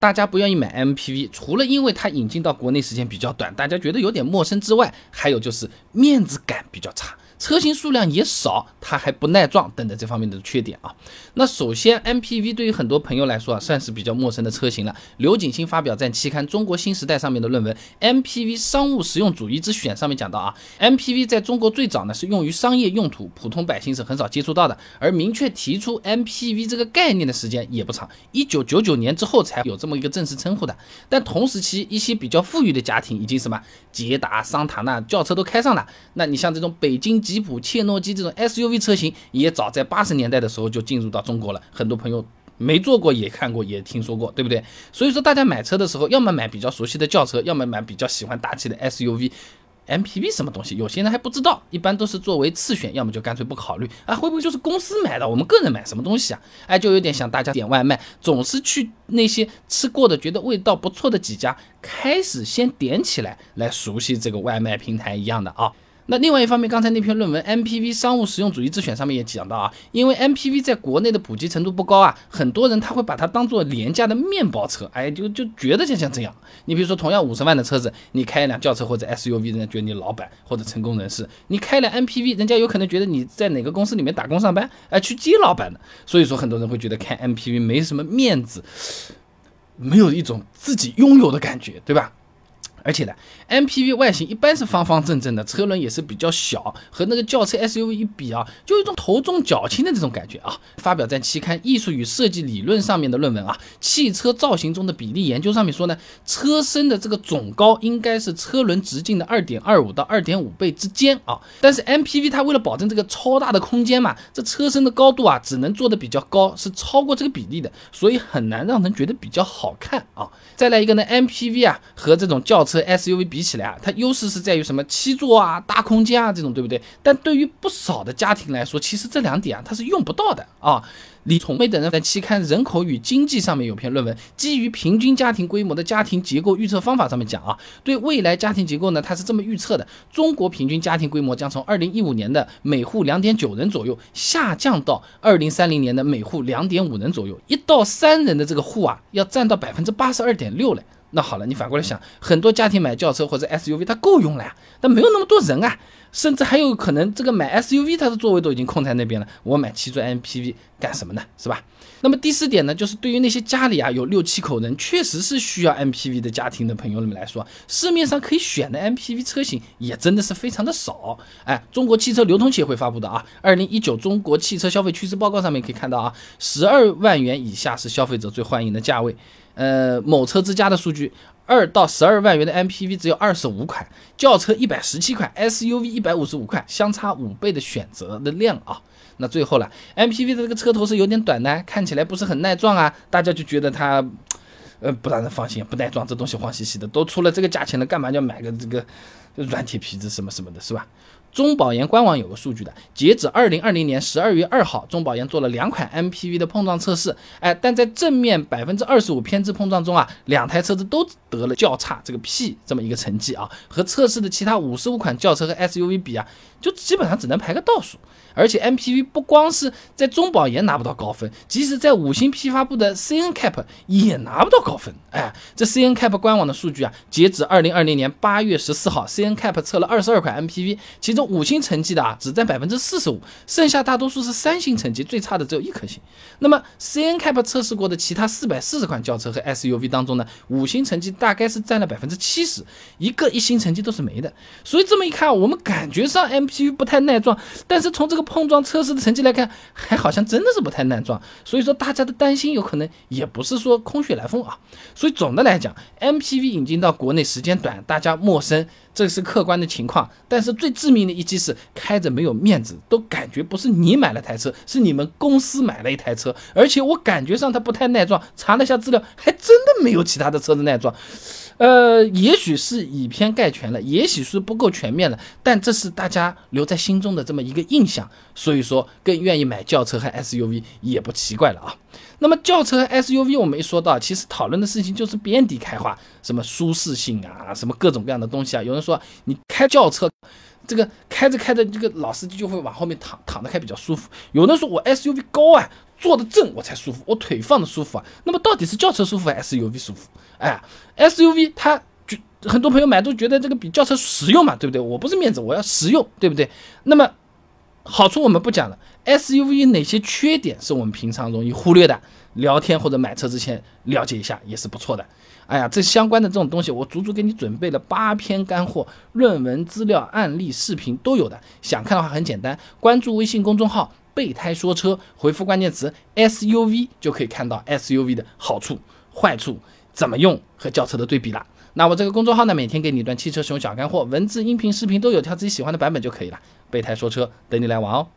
大家不愿意买 MPV，除了因为它引进到国内时间比较短，大家觉得有点陌生之外，还有就是面子感比较差。车型数量也少，它还不耐撞等等这方面的缺点啊。那首先，MPV 对于很多朋友来说啊，算是比较陌生的车型了。刘景星发表在期刊《中国新时代》上面的论文《MPV 商务实用主义之选》上面讲到啊，MPV 在中国最早呢是用于商业用途，普通百姓是很少接触到的。而明确提出 MPV 这个概念的时间也不长，一九九九年之后才有这么一个正式称呼的。但同时期一些比较富裕的家庭已经什么捷达、桑塔纳轿车都开上了。那你像这种北京。吉普、切诺基这种 SUV 车型也早在八十年代的时候就进入到中国了，很多朋友没坐过也看过也听说过，对不对？所以说大家买车的时候，要么买比较熟悉的轿车，要么买比较喜欢大气的 SUV。MPV 什么东西，有些人还不知道，一般都是作为次选，要么就干脆不考虑啊。会不会就是公司买的？我们个人买什么东西啊？哎，就有点像大家点外卖，总是去那些吃过的、觉得味道不错的几家，开始先点起来，来熟悉这个外卖平台一样的啊。那另外一方面，刚才那篇论文《MPV 商务实用主义自选》上面也讲到啊，因为 MPV 在国内的普及程度不高啊，很多人他会把它当做廉价的面包车，哎，就就觉得就像这样。你比如说，同样五十万的车子，你开一辆轿车或者 SUV，人家觉得你老板或者成功人士；你开辆 MPV，人家有可能觉得你在哪个公司里面打工上班，哎，去接老板的。所以说，很多人会觉得开 MPV 没什么面子，没有一种自己拥有的感觉，对吧？而且呢，MPV 外形一般是方方正正的，车轮也是比较小，和那个轿车 SUV 一比啊，就有一种头重脚轻的这种感觉啊。发表在期刊《艺术与设计理论》上面的论文啊，《汽车造型中的比例研究》上面说呢，车身的这个总高应该是车轮直径的二点二五到二点五倍之间啊。但是 MPV 它为了保证这个超大的空间嘛，这车身的高度啊，只能做的比较高，是超过这个比例的，所以很难让人觉得比较好看啊。再来一个呢，MPV 啊和这种轿车 SUV 比起来啊，它优势是在于什么？七座啊，大空间啊，这种对不对？但对于不少的家庭来说，其实这两点啊，它是用不到的啊。李崇梅等人在期刊《人口与经济》上面有篇论文，基于平均家庭规模的家庭结构预测方法上面讲啊，对未来家庭结构呢，它是这么预测的：中国平均家庭规模将从二零一五年的每户两点九人左右，下降到二零三零年的每户两点五人左右，一到三人的这个户啊，要占到百分之八十二点六了。那好了，你反过来想，很多家庭买轿车或者 SUV，它够用了呀，但没有那么多人啊，甚至还有可能这个买 SUV，它的座位都已经空在那边了，我买七座 MPV 干什么呢？是吧？那么第四点呢，就是对于那些家里啊有六七口人，确实是需要 MPV 的家庭的朋友们来说，市面上可以选的 MPV 车型也真的是非常的少。哎，中国汽车流通协会发布的啊，二零一九中国汽车消费趋势报告上面可以看到啊，十二万元以下是消费者最欢迎的价位。呃，某车之家的数据，二到十二万元的 MPV 只有二十五款，轿车一百十七款，SUV 一百五十五款，相差五倍的选择的量啊。那最后了，MPV 的这个车头是有点短的，看起来不是很耐撞啊，大家就觉得它，呃，不让人放心，不耐撞，这东西黄兮兮的，都出了这个价钱了，干嘛要买个这个软铁皮子什么什么的，是吧？中保研官网有个数据的，截止二零二零年十二月二号，中保研做了两款 MPV 的碰撞测试，哎，但在正面百分之二十五偏置碰撞中啊，两台车子都得了较差这个 P 这么一个成绩啊，和测试的其他五十五款轿车和 SUV 比啊，就基本上只能排个倒数。而且 MPV 不光是在中保研拿不到高分，即使在五星批发部的 CNCAP 也拿不到高分。哎，这 CNCAP 官网的数据啊，截止二零二零年八月十四号，CN，CNCAP 测了二十二款 MPV，其中五星成绩的啊只占百分之四十五，剩下大多数是三星成绩，最差的只有一颗星。那么 CNCAP 测试过的其他四百四十款轿车和 SUV 当中呢，五星成绩大概是占了百分之七十，一个一星成绩都是没的。所以这么一看，我们感觉上 MPV 不太耐撞，但是从这个碰撞测试的成绩来看，还好像真的是不太耐撞，所以说大家的担心有可能也不是说空穴来风啊。所以总的来讲，MPV 引进到国内时间短，大家陌生，这是客观的情况。但是最致命的一击是开着没有面子，都感觉不是你买了台车，是你们公司买了一台车，而且我感觉上它不太耐撞。查了一下资料，还真的没有其他的车子耐撞。呃，也许是以偏概全了，也许是不够全面了，但这是大家留在心中的这么一个印象，所以说更愿意买轿车和 SUV 也不奇怪了啊。那么轿车和 SUV 我们一说到，其实讨论的事情就是遍地开花，什么舒适性啊，什么各种各样的东西啊。有人说你开轿车，这个开着开着，这个老司机就会往后面躺躺着开比较舒服。有人说我 SUV 高啊。坐的正我才舒服，我腿放的舒服啊。那么到底是轿车舒服还是 SUV 舒服？哎，SUV 它就很多朋友买都觉得这个比轿车实用嘛，对不对？我不是面子，我要实用，对不对？那么好处我们不讲了，SUV 哪些缺点是我们平常容易忽略的？聊天或者买车之前了解一下也是不错的。哎呀，这相关的这种东西，我足足给你准备了八篇干货，论文资料、案例、视频都有的。想看的话很简单，关注微信公众号“备胎说车”，回复关键词 SUV 就可以看到 SUV 的好处、坏处，怎么用和轿车的对比了。那我这个公众号呢，每天给你一段汽车使用小干货，文字、音频、视频都有，挑自己喜欢的版本就可以了。备胎说车，等你来玩哦。